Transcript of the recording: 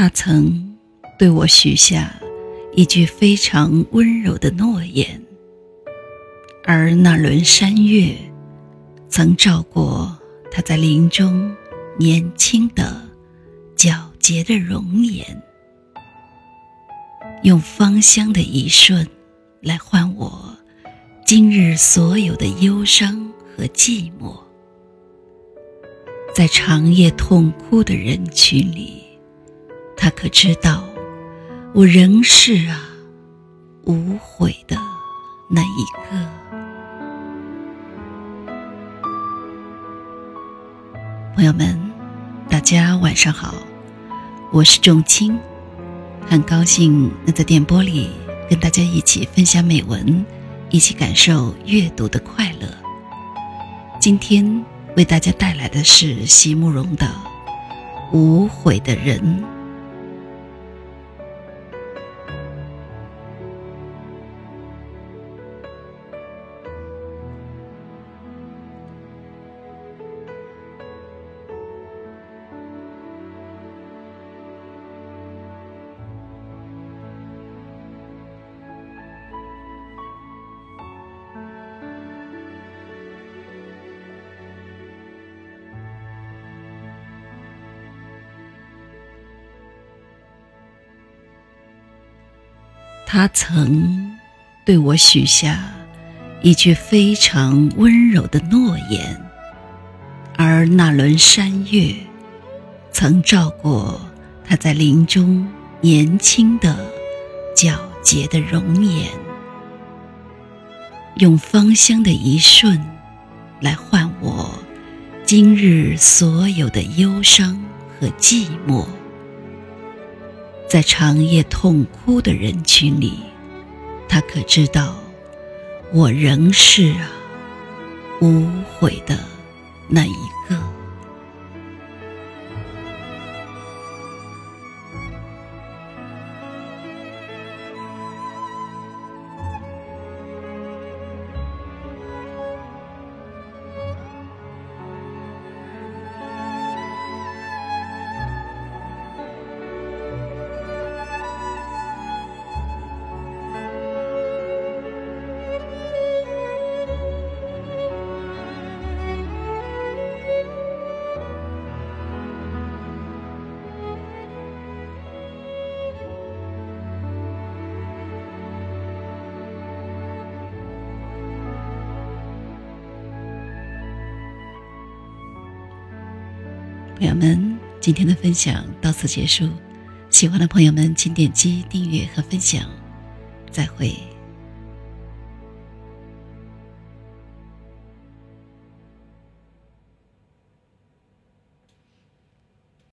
他曾对我许下一句非常温柔的诺言，而那轮山月曾照过他在林中年轻的、皎洁的容颜，用芳香的一瞬来换我今日所有的忧伤和寂寞。在长夜痛哭的人群里，他可知道，我仍是啊，无悔的那一个。朋友们，大家晚上好，我是仲青，很高兴能在电波里跟大家一起分享美文，一起感受阅读的快乐。今天。为大家带来的是席慕容的《无悔的人》。他曾对我许下一句非常温柔的诺言，而那轮山月曾照过他在林中年轻的、皎洁的容颜，用芳香的一瞬来换我今日所有的忧伤和寂寞。在长夜痛哭的人群里，他可知道，我仍是啊，无悔的那一个。朋友们，今天的分享到此结束。喜欢的朋友们，请点击订阅和分享。再会。